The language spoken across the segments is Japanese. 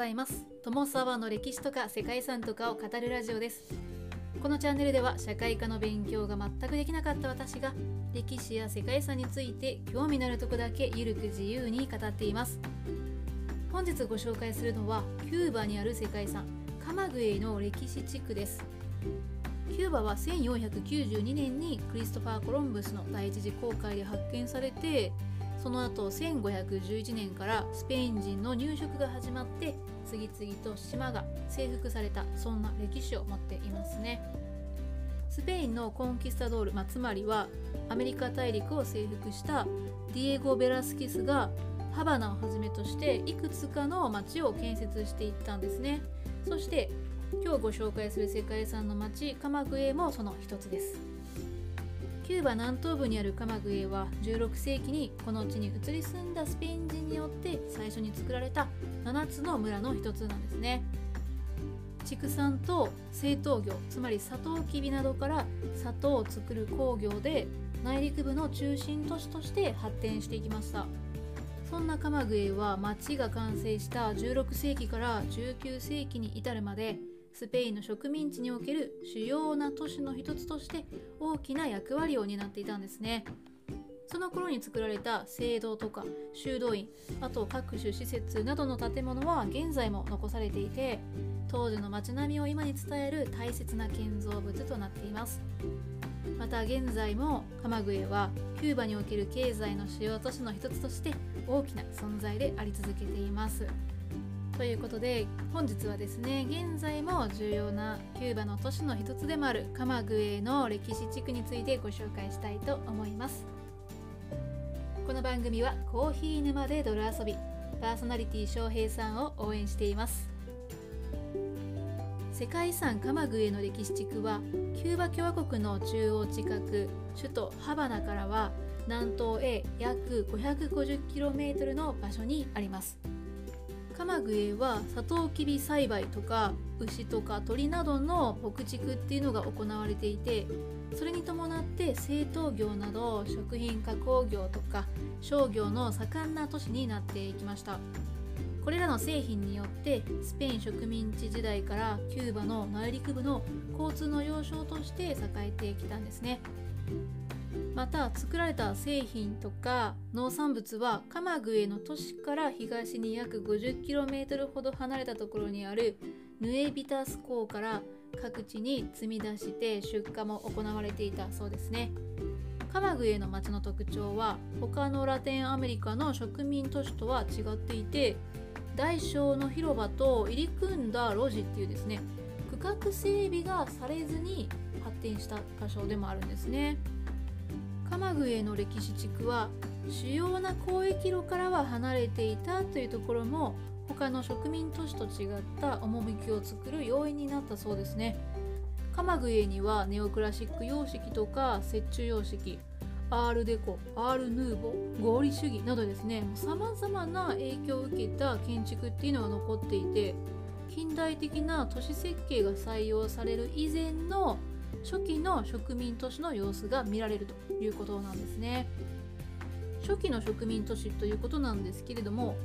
ざいます。友沢の歴史とか世界遺産とかを語るラジオです。このチャンネルでは社会科の勉強が全くできなかった私が歴史や世界遺産について興味のあるとこだけゆるく自由に語っています。本日ご紹介するのはキューバにある世界遺産カマグエの歴史地区です。キューバは1492年にクリストファー・コロンブスの第一次航海で発見されてその後1511年からスペイン人の入植が始まって次々と島が征服されたそんな歴史を持っていますね。スペインのコンキスタドール、まあ、つまりはアメリカ大陸を征服したディエゴ・ベラスキスがハバナをはじめとしていくつかの町を建設していったんですね。そして今日ご紹介する世界遺産の町カマグエもその一つです。キューバ南東部にあるカマグエは16世紀にこの地に移り住んだスペイン人によって最初に作られた7つの村の一つなんですね。畜産と製糖業つまりサトウキビなどから砂糖を作る工業で内陸部の中心都市として発展していきました。そんなカマグエは町が完成した16世紀から19世紀に至るまでスペインの植民地における主要な都市の一つとして大きな役割を担っていたんですね。その頃に作られた聖堂とか修道院あと各種施設などの建物は現在も残されていて当時の街並みを今に伝える大切な建造物となっています。また現在もカマグエはキューバにおける経済の主要都市の一つとして大きな存在であり続けています。ということで本日はですね現在も重要なキューバの都市の一つでもあるカマグエの歴史地区についてご紹介したいと思います。この番組はコーヒー沼で泥遊びパーソナリティ翔平さんを応援しています。世界遺産カマグエの歴史地区はキューバ共和国の中央近く首都ハバナからは南東へ約 550km の場所にあります。カマグエはサトウキビ栽培とか牛とか鳥などの牧畜っていうのが行われていてそれに伴って製糖業など食品加工業とか商業の盛んな都市になっていきました。これらの製品によってスペイン植民地時代からキューバの内陸部の交通の要衝として栄えてきたんですね。また作られた製品とか農産物はカマグエの都市から東に約 50km ほど離れたところにあるヌエビタス港から各地に積み出して出荷も行われていたそうですねカマグエの町の特徴は他のラテンアメリカの植民都市とは違っていて大小の広場と入り組んだ路地っていうですね区画整備がされずに発展した場所でもあるんですね。マグエの歴史地区は主要な交易路からは離れていたというところも他の植民都市と違った趣を作る要因になったそうですね。カマグエにはネオクラシック様式とか折衷様式アールデコ、アールヌーボ、合理主義などですね。さまざまな影響を受けた建築っていうのが残っていて近代的な都市設計が採用される以前の初期の植民都市の様子が見られるということなんですね。初期の植民都市ということなんですけれども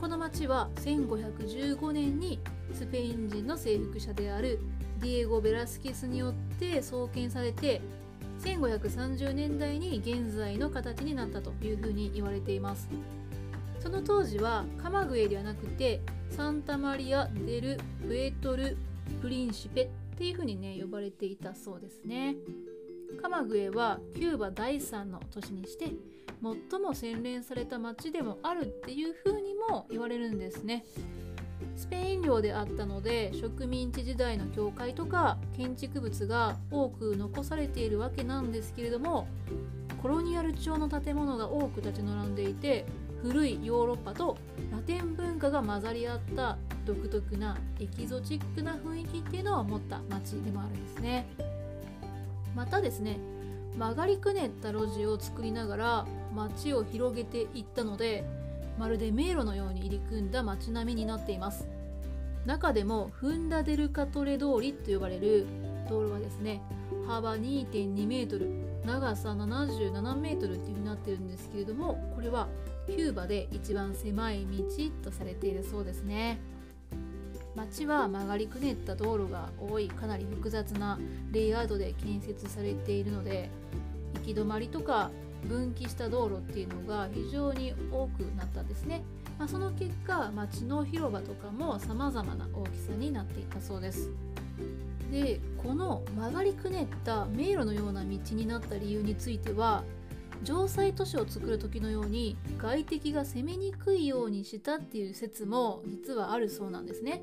この町は1515年にスペイン人の征服者であるディエゴ・ベラスキスによって創建されて1530年代に現在の形になったというふうに言われています。その当時はカマグエではなくてサンタマリア・デル・プエトル・プリンシペっていう風にね呼ばれていたそうですね。カマグエはキューバ第3の都市にして最も洗練された街でもあるっていう風にも言われるんですね。スペイン領であったので植民地時代の教会とか建築物が多く残されているわけなんですけれどもコロニアル調の建物が多く立ち並んでいて古いヨーロッパとラテン文化が混ざり合った独特なエキゾチックな雰囲気っていうのを持った街でもあるんですね。またですね曲がりくねった路地を作りながら街を広げていったのでまるで迷路のように入り組んだ街並みになっています。中でもフンダデルカトレ通りと呼ばれる道路はですね幅2.2メートル長さ77メートルっていう風になってるんですけれどもこれはキューバで一番狭い道とされているそうですね。町は曲がりくねった道路が多いかなり複雑なレイアウトで建設されているので行き止まりとか分岐した道路っていうのが非常に多くなったんですね、まあ、その結果町の広場とかも様々な大きさになっていたそうですでこの曲がりくねった迷路のような道になった理由については城塞都市を作る時のように外敵が攻めにくいようにしたっていう説も実はあるそうなんですね。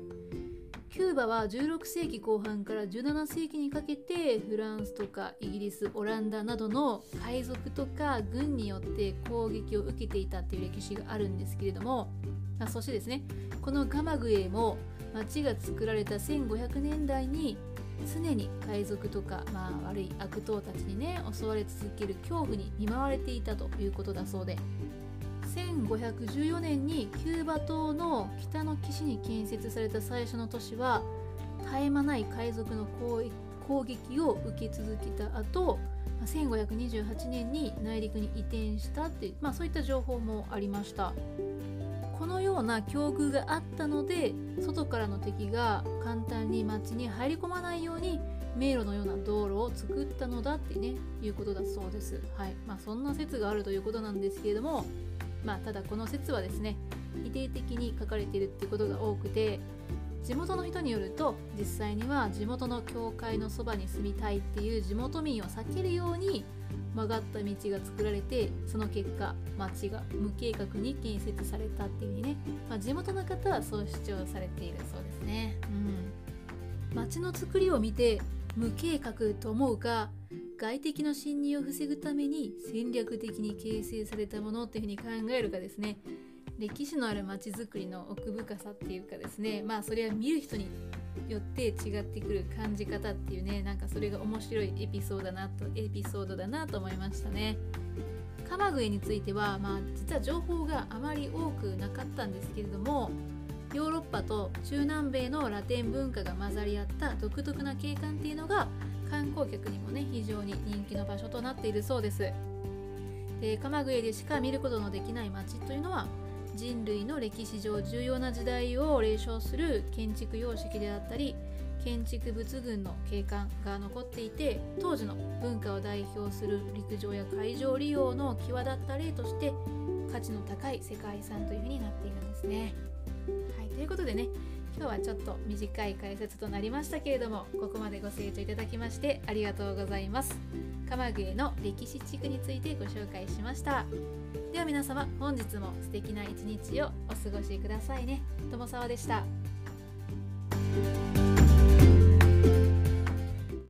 キューバは16世紀後半から17世紀にかけてフランスとかイギリスオランダなどの海賊とか軍によって攻撃を受けていたっていう歴史があるんですけれども、まあ、そしてですねこのガマグエも町が作られた1500年代に常に海賊とか、まあ、悪い悪党たちにね襲われ続ける恐怖に見舞われていたということだそうで1514年にキューバ島の北の岸に建設された最初の都市は絶え間ない海賊の攻撃を受け続けた後1528年に内陸に移転したっていう、まあ、そういった情報もありましたこのような境遇があったので外からの敵が簡単に町に入り込まないように迷路のような道路を作ったのだってねいうことだそうです。はいまあ、そんな説があるということなんですけれども、まあ、ただこの説はですね否定的に書かれているっていうことが多くて地元の人によると実際には地元の教会のそばに住みたいっていう地元民を避けるように曲がった道が作られてその結果町が無計画に建設されたっていうふうにね、まあ、地元の方はそう主張されているそうですね。うん、町の作りを見て無計画と思うか外敵の侵入を防ぐために戦略的に形成されたものっていうふうに考えるかですね。歴史のある町づくりの奥深さっていうかですね。まあそれは見る人によって違ってくる感じ方っていうね。なんかそれが面白いエピソードだなとエピソードだなと思いましたね。鎌栗については、まあ、実は情報があまり多くなかったんですけれどもヨーロッパと中南米のラテン文化が混ざり合った独特な景観っていうのが観光客にもね非常に人気の場所となっているそうですで鎌栗でしか見ることのできない街というのは人類の歴史上重要な時代を霊唱する建築様式であったり建築物群の景観が残っていて当時の文化を代表する陸上や海上利用の際立った例として価値の高い世界遺産というふうになっているんですね。ということでね今日はちょっと短い解説となりましたけれどもここまでご清聴いただきましてありがとうございます。鎌倉の歴史地区についてご紹介しました。では皆様本日も素敵な一日をお過ごしくださいね友沢でした